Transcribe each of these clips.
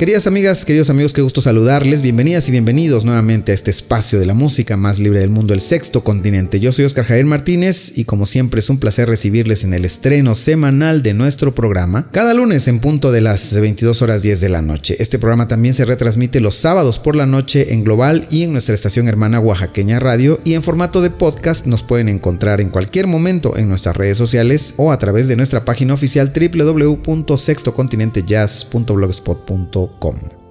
Queridas amigas, queridos amigos, qué gusto saludarles. Bienvenidas y bienvenidos nuevamente a este espacio de la música más libre del mundo, el sexto continente. Yo soy Oscar Javier Martínez y como siempre es un placer recibirles en el estreno semanal de nuestro programa, cada lunes en punto de las 22 horas 10 de la noche. Este programa también se retransmite los sábados por la noche en Global y en nuestra estación hermana Oaxaqueña Radio y en formato de podcast nos pueden encontrar en cualquier momento en nuestras redes sociales o a través de nuestra página oficial www.sextocontinentejazz.blogspot.com.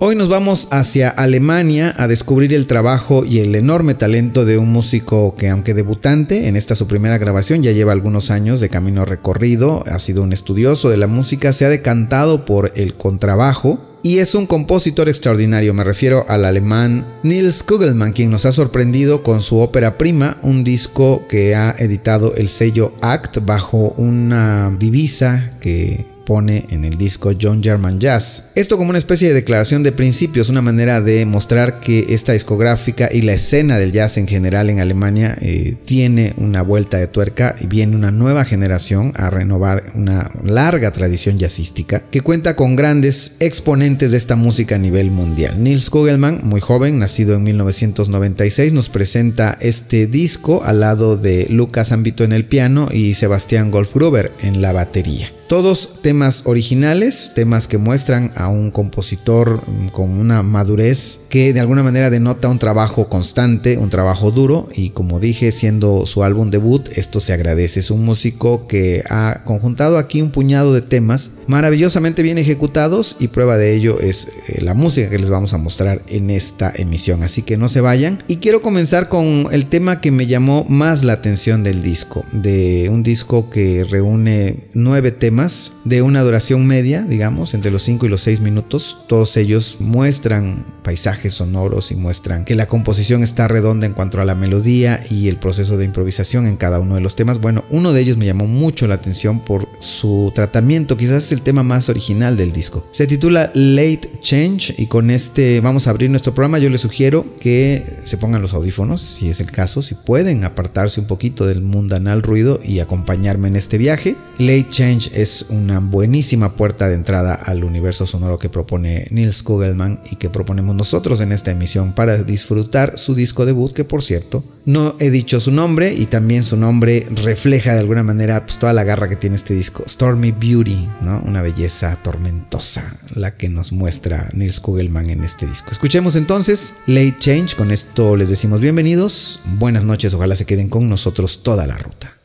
Hoy nos vamos hacia Alemania a descubrir el trabajo y el enorme talento de un músico que aunque debutante en esta su primera grabación ya lleva algunos años de camino recorrido, ha sido un estudioso de la música, se ha decantado por el contrabajo y es un compositor extraordinario, me refiero al alemán Nils Kugelmann, quien nos ha sorprendido con su ópera prima, un disco que ha editado el sello Act bajo una divisa que pone en el disco John German Jazz. Esto como una especie de declaración de principios, una manera de mostrar que esta discográfica y la escena del jazz en general en Alemania eh, tiene una vuelta de tuerca y viene una nueva generación a renovar una larga tradición jazzística que cuenta con grandes exponentes de esta música a nivel mundial. Nils Kugelmann, muy joven, nacido en 1996, nos presenta este disco al lado de Lucas Ambito en el piano y Sebastián Golfgruber en la batería. Todos temas originales, temas que muestran a un compositor mm, con una madurez que de alguna manera denota un trabajo constante, un trabajo duro y como dije, siendo su álbum debut, esto se agradece. Es un músico que ha conjuntado aquí un puñado de temas maravillosamente bien ejecutados y prueba de ello es eh, la música que les vamos a mostrar en esta emisión. Así que no se vayan. Y quiero comenzar con el tema que me llamó más la atención del disco, de un disco que reúne nueve temas de una duración media, digamos, entre los 5 y los 6 minutos. Todos ellos muestran paisajes sonoros y muestran que la composición está redonda en cuanto a la melodía y el proceso de improvisación en cada uno de los temas. Bueno, uno de ellos me llamó mucho la atención por su tratamiento, quizás es el tema más original del disco. Se titula Late Change y con este vamos a abrir nuestro programa. Yo les sugiero que se pongan los audífonos, si es el caso, si pueden apartarse un poquito del mundanal ruido y acompañarme en este viaje. Late Change es una buenísima puerta de entrada al universo sonoro que propone Nils Kugelmann y que proponemos nosotros en esta emisión para disfrutar su disco debut, que por cierto, no he dicho su nombre y también su nombre refleja de alguna manera pues, toda la garra que tiene este disco, Stormy Beauty, ¿no? Una belleza tormentosa, la que nos muestra Nils Kugelmann en este disco. Escuchemos entonces Late Change, con esto les decimos bienvenidos, buenas noches, ojalá se queden con nosotros toda la ruta.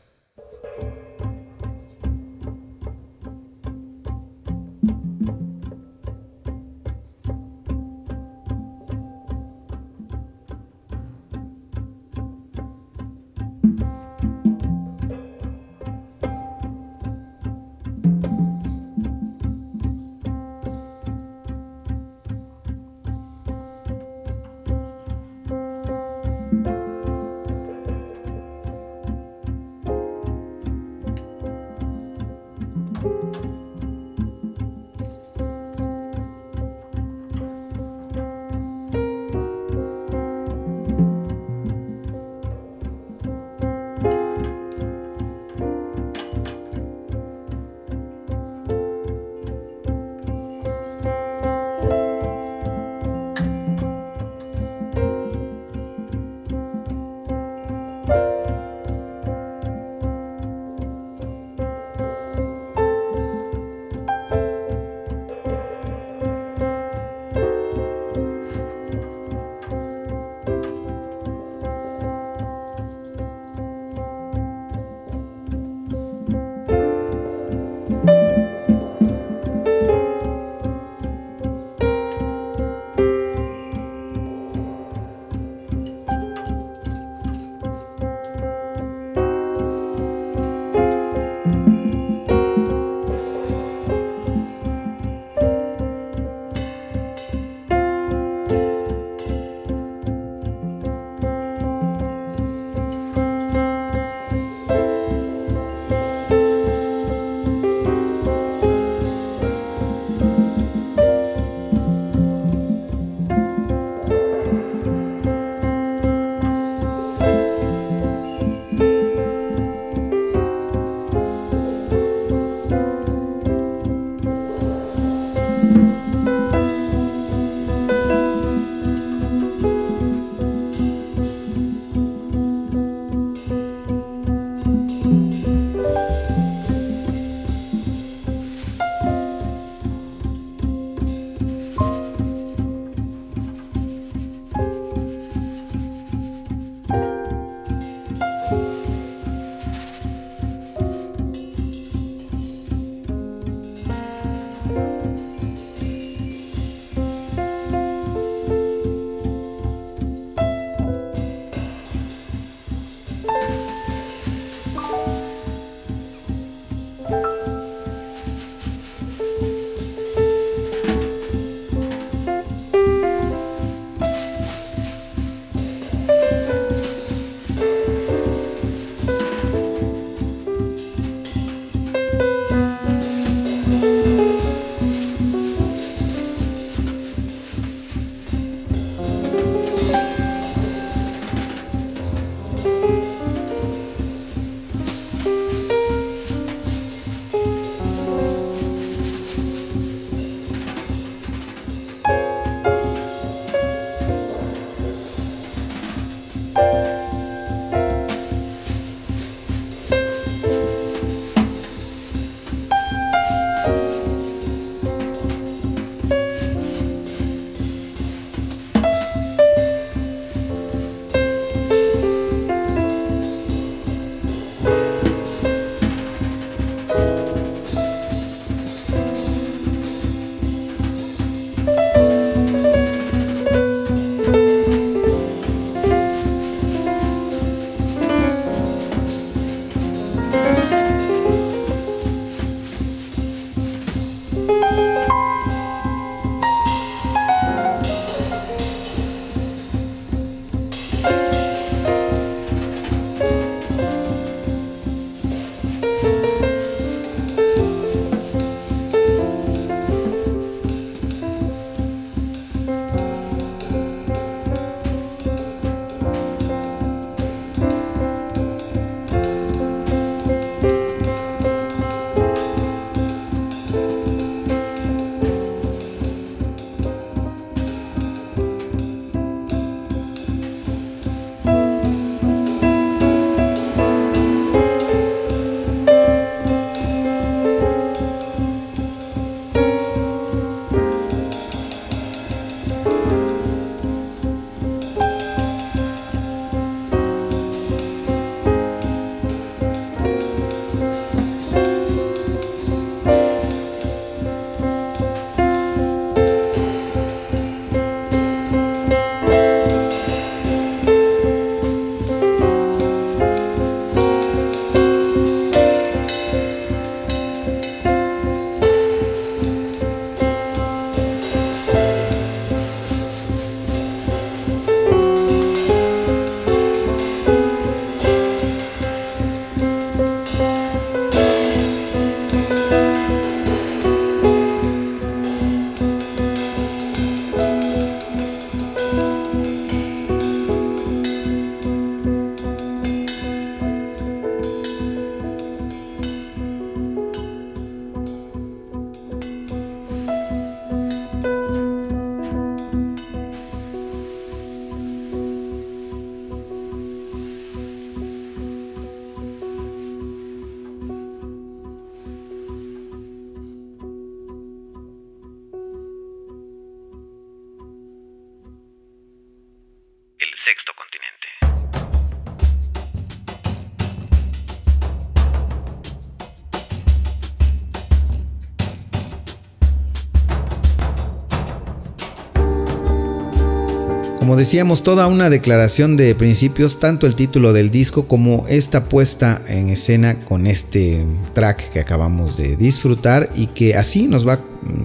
Como decíamos, toda una declaración de principios, tanto el título del disco como esta puesta en escena con este track que acabamos de disfrutar y que así nos va,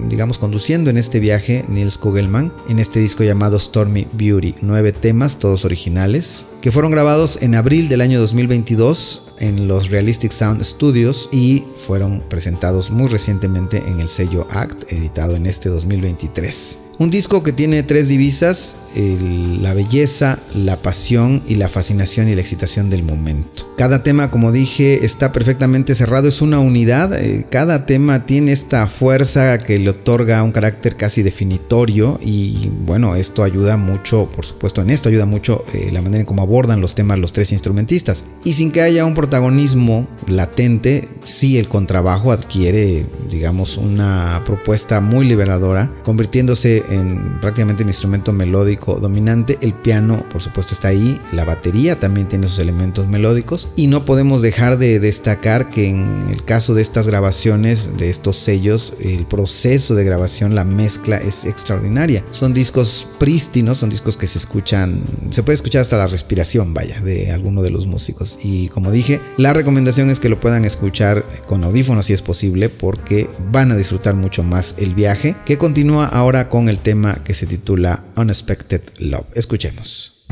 digamos, conduciendo en este viaje Nils Kugelman en este disco llamado Stormy Beauty. Nueve temas, todos originales, que fueron grabados en abril del año 2022 en los Realistic Sound Studios y fueron presentados muy recientemente en el sello Act, editado en este 2023. Un disco que tiene tres divisas, la belleza, la pasión y la fascinación y la excitación del momento. Cada tema, como dije, está perfectamente cerrado, es una unidad, eh, cada tema tiene esta fuerza que le otorga un carácter casi definitorio y bueno, esto ayuda mucho, por supuesto en esto ayuda mucho eh, la manera en cómo abordan los temas los tres instrumentistas. Y sin que haya un protagonismo latente, sí el contrabajo adquiere, digamos, una propuesta muy liberadora, convirtiéndose en prácticamente un instrumento melódico dominante. El piano, por supuesto, está ahí. La batería también tiene sus elementos melódicos. Y no podemos dejar de destacar que en el caso de estas grabaciones, de estos sellos, el proceso de grabación, la mezcla es extraordinaria. Son discos prístinos, son discos que se escuchan, se puede escuchar hasta la respiración, vaya, de alguno de los músicos. Y como dije, la recomendación es que lo puedan escuchar con audífonos si es posible, porque van a disfrutar mucho más el viaje, que continúa ahora con el tema que se titula Unexpected Love. Escuchemos.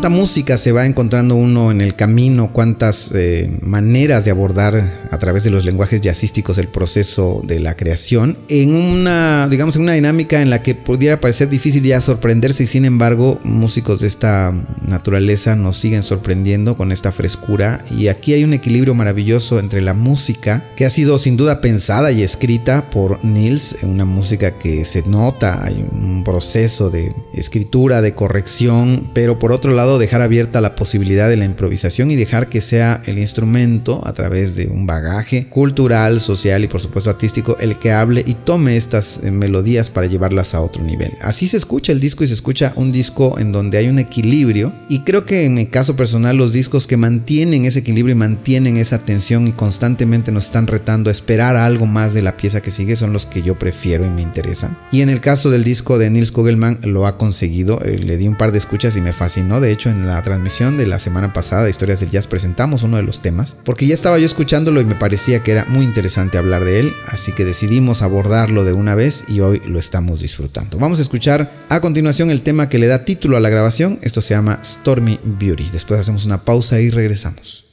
Cuánta música se va encontrando uno en el camino, cuántas eh, maneras de abordar través de los lenguajes jazzísticos el proceso de la creación en una, digamos, en una dinámica en la que pudiera parecer difícil ya sorprenderse y sin embargo músicos de esta naturaleza nos siguen sorprendiendo con esta frescura. Y aquí hay un equilibrio maravilloso entre la música que ha sido sin duda pensada y escrita por Nils, una música que se nota, hay un proceso de escritura, de corrección, pero por otro lado dejar abierta la posibilidad de la improvisación y dejar que sea el instrumento a través de un bagaje cultural, social y por supuesto artístico el que hable y tome estas eh, melodías para llevarlas a otro nivel. Así se escucha el disco y se escucha un disco en donde hay un equilibrio y creo que en mi caso personal los discos que mantienen ese equilibrio y mantienen esa tensión y constantemente nos están retando a esperar algo más de la pieza que sigue son los que yo prefiero y me interesan. Y en el caso del disco de Nils Kugelman lo ha conseguido, eh, le di un par de escuchas y me fascinó, de hecho, en la transmisión de la semana pasada de Historias del Jazz presentamos uno de los temas, porque ya estaba yo escuchándolo y me parecía que era muy interesante hablar de él, así que decidimos abordarlo de una vez y hoy lo estamos disfrutando. Vamos a escuchar a continuación el tema que le da título a la grabación, esto se llama Stormy Beauty. Después hacemos una pausa y regresamos.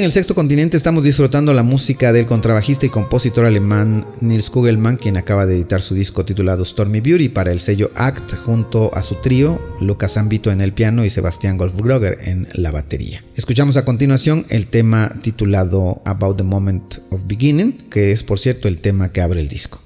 En el sexto continente estamos disfrutando la música del contrabajista y compositor alemán Nils Kugelmann, quien acaba de editar su disco titulado Stormy Beauty para el sello Act junto a su trío, Lucas Ambito en el piano y Sebastián Golfgrogger en la batería. Escuchamos a continuación el tema titulado About the Moment of Beginning, que es por cierto el tema que abre el disco.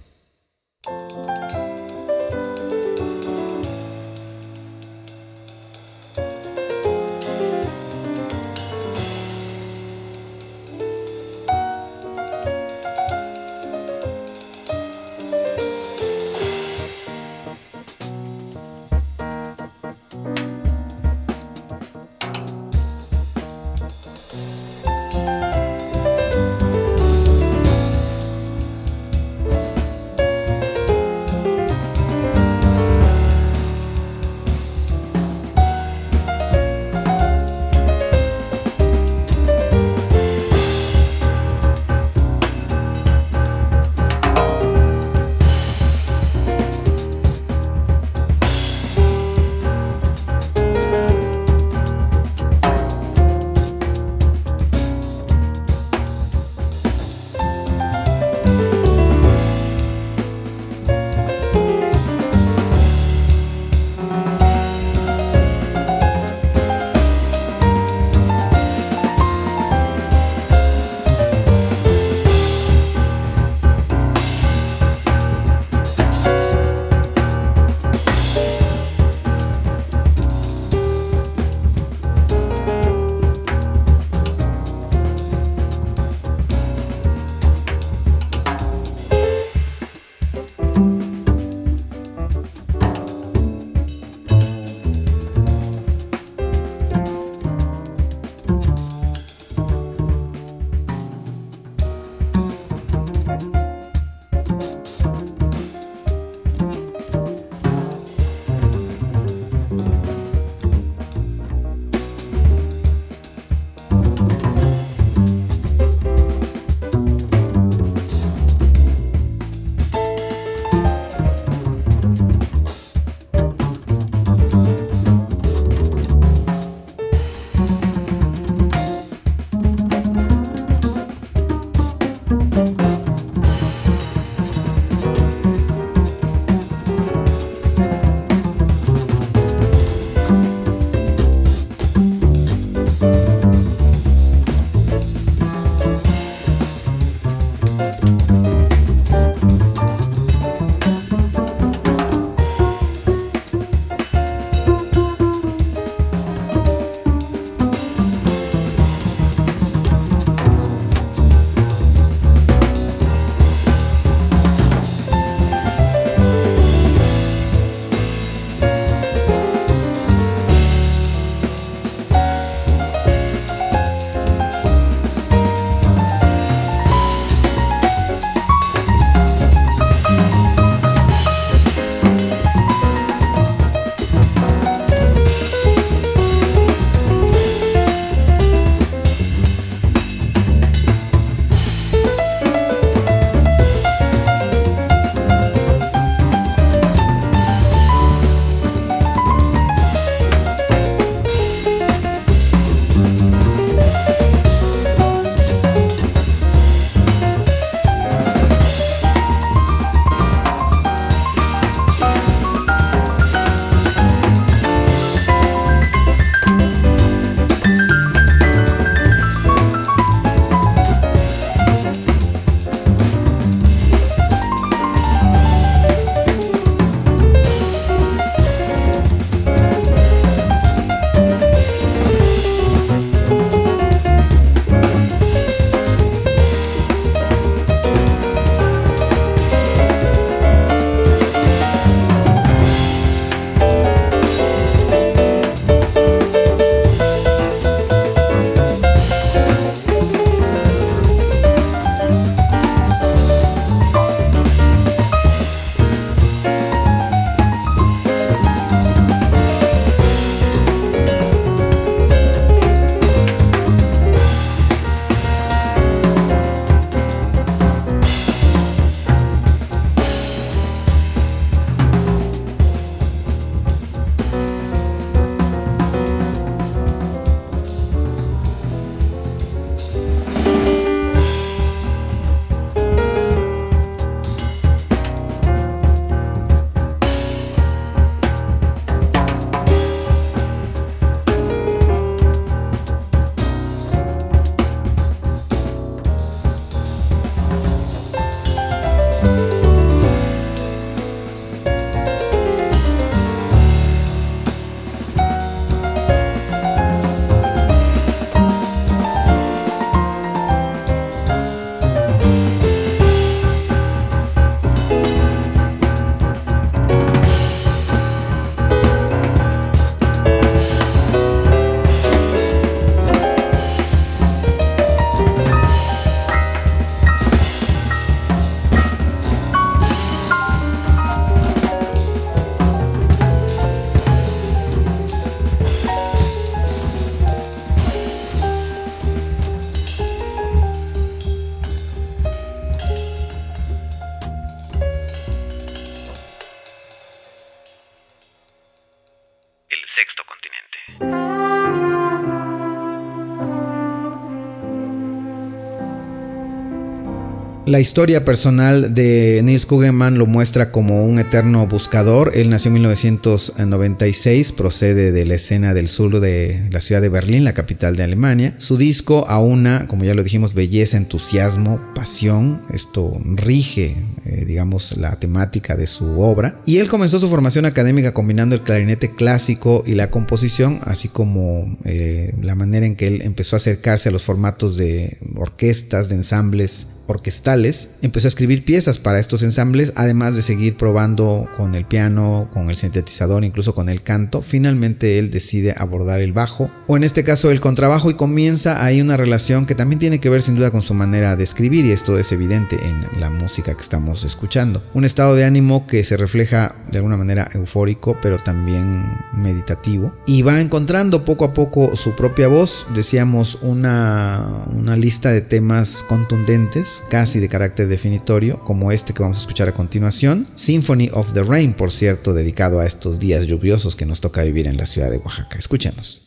La historia personal de Nils Kugelmann lo muestra como un eterno buscador. Él nació en 1996, procede de la escena del sur de la ciudad de Berlín, la capital de Alemania. Su disco aúna, como ya lo dijimos, belleza, entusiasmo, pasión. Esto rige, eh, digamos, la temática de su obra. Y él comenzó su formación académica combinando el clarinete clásico y la composición, así como eh, la manera en que él empezó a acercarse a los formatos de orquestas, de ensambles orquestales, empezó a escribir piezas para estos ensambles, además de seguir probando con el piano, con el sintetizador, incluso con el canto. Finalmente él decide abordar el bajo, o en este caso el contrabajo, y comienza ahí una relación que también tiene que ver sin duda con su manera de escribir, y esto es evidente en la música que estamos escuchando. Un estado de ánimo que se refleja de alguna manera eufórico, pero también meditativo, y va encontrando poco a poco su propia voz, decíamos una, una lista de temas contundentes, casi de carácter definitorio, como este que vamos a escuchar a continuación, Symphony of the Rain, por cierto, dedicado a estos días lluviosos que nos toca vivir en la ciudad de Oaxaca. Escuchemos.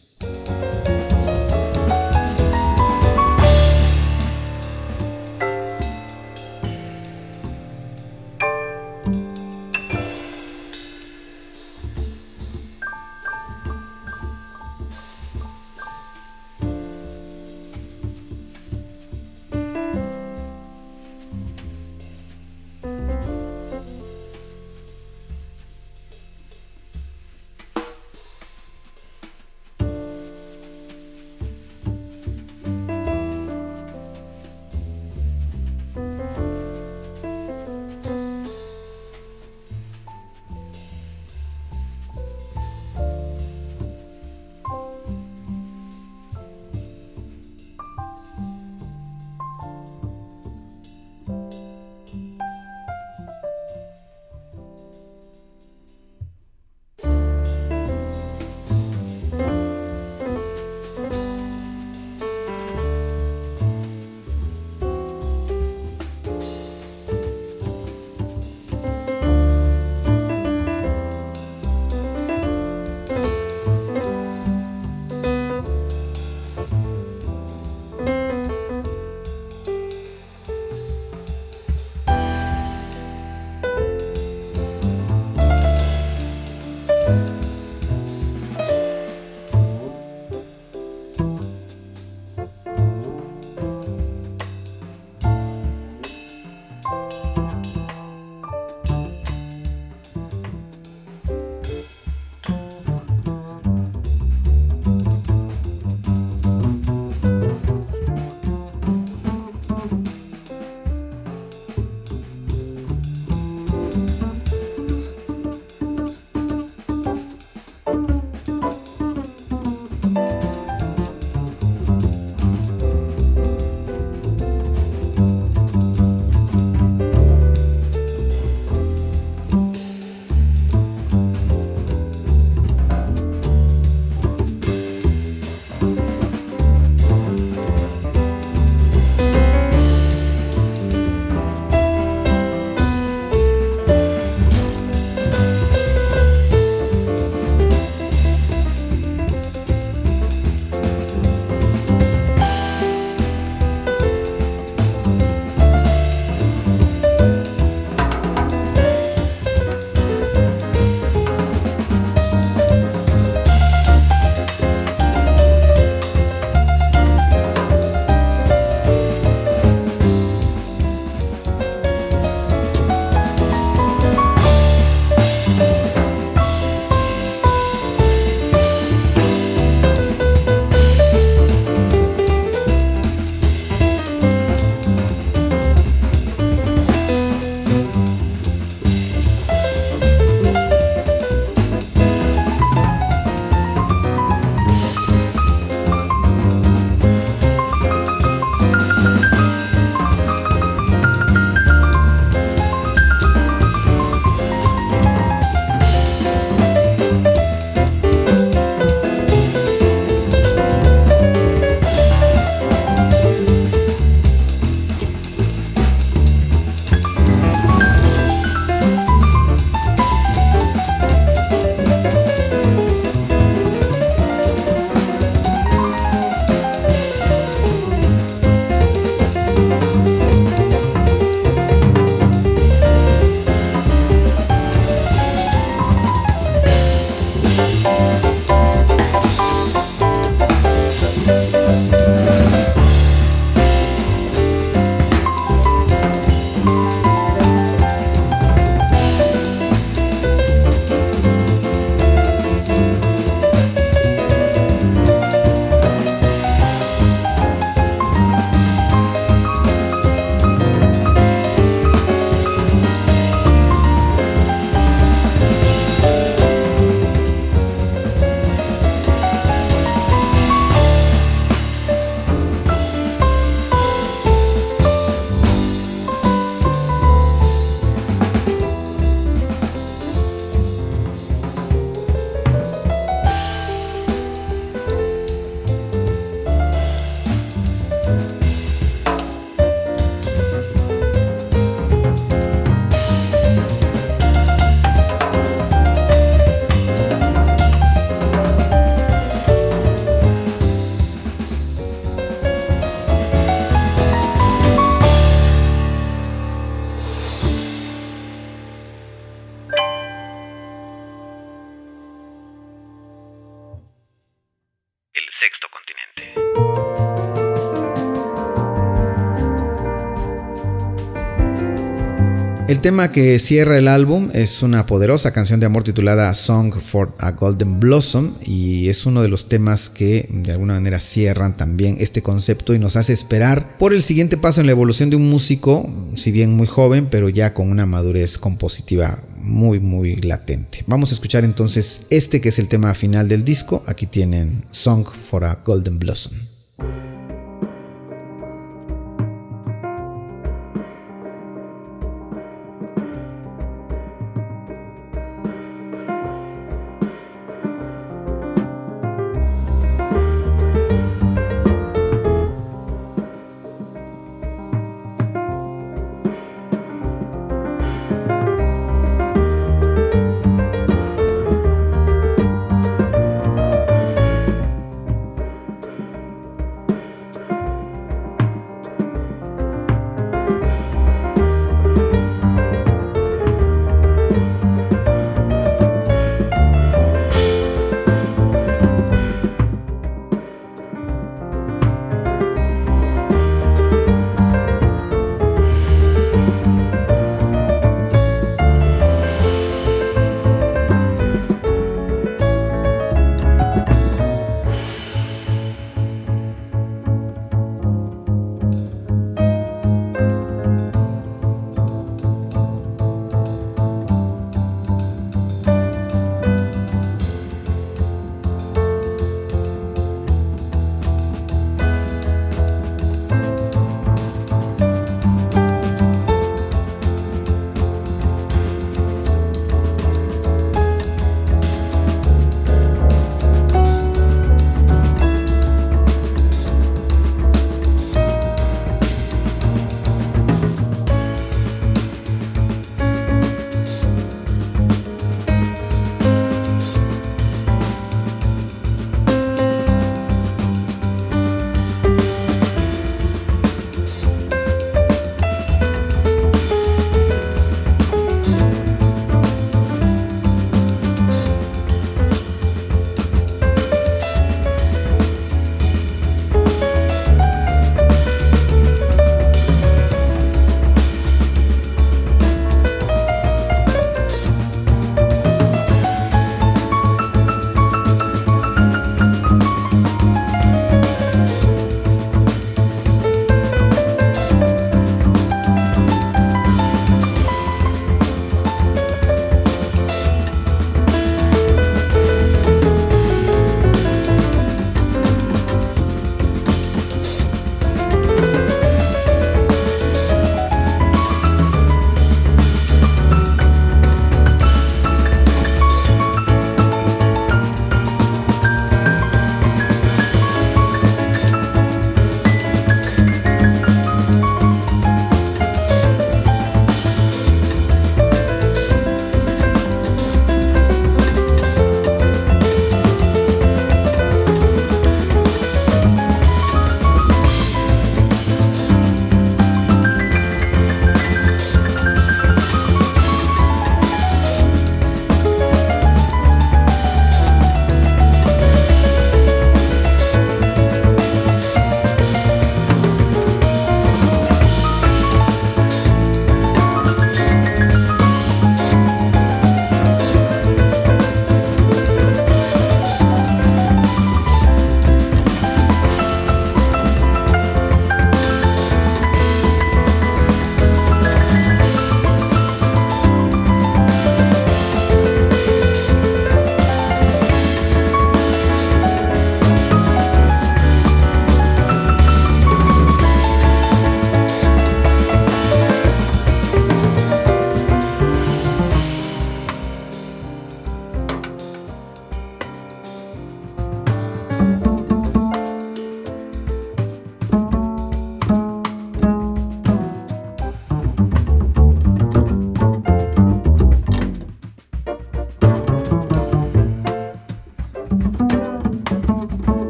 El tema que cierra el álbum es una poderosa canción de amor titulada Song for a Golden Blossom y es uno de los temas que de alguna manera cierran también este concepto y nos hace esperar por el siguiente paso en la evolución de un músico, si bien muy joven, pero ya con una madurez compositiva muy muy latente. Vamos a escuchar entonces este que es el tema final del disco. Aquí tienen Song for a Golden Blossom.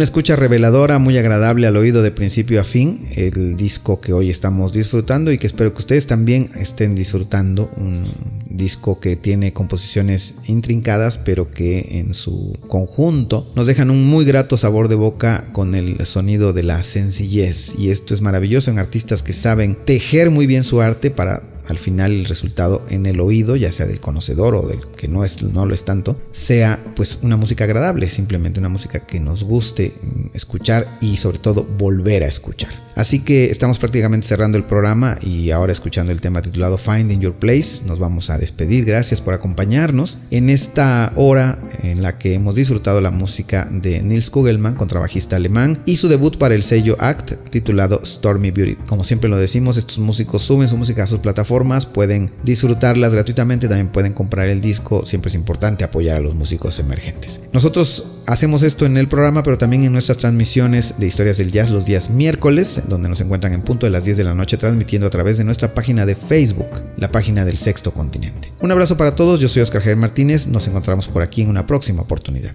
Una escucha reveladora, muy agradable al oído de principio a fin, el disco que hoy estamos disfrutando y que espero que ustedes también estén disfrutando. Un disco que tiene composiciones intrincadas, pero que en su conjunto nos dejan un muy grato sabor de boca con el sonido de la sencillez. Y esto es maravilloso en artistas que saben tejer muy bien su arte para al final el resultado en el oído, ya sea del conocedor o del que no, es, no lo es tanto, sea pues una música agradable, simplemente una música que nos guste escuchar y sobre todo volver a escuchar. Así que estamos prácticamente cerrando el programa y ahora escuchando el tema titulado Finding Your Place, nos vamos a despedir. Gracias por acompañarnos en esta hora en la que hemos disfrutado la música de Nils Kugelmann, contrabajista alemán, y su debut para el sello Act titulado Stormy Beauty. Como siempre lo decimos, estos músicos suben su música a sus plataformas, pueden disfrutarlas gratuitamente, también pueden comprar el disco, siempre es importante apoyar a los músicos emergentes. Nosotros hacemos esto en el programa, pero también en nuestras transmisiones de historias del jazz los días miércoles, donde nos encuentran en punto de las 10 de la noche transmitiendo a través de nuestra página de Facebook, la página del Sexto Continente. Un abrazo para todos, yo soy Oscar Javier Martínez, nos encontramos por aquí en una próxima oportunidad.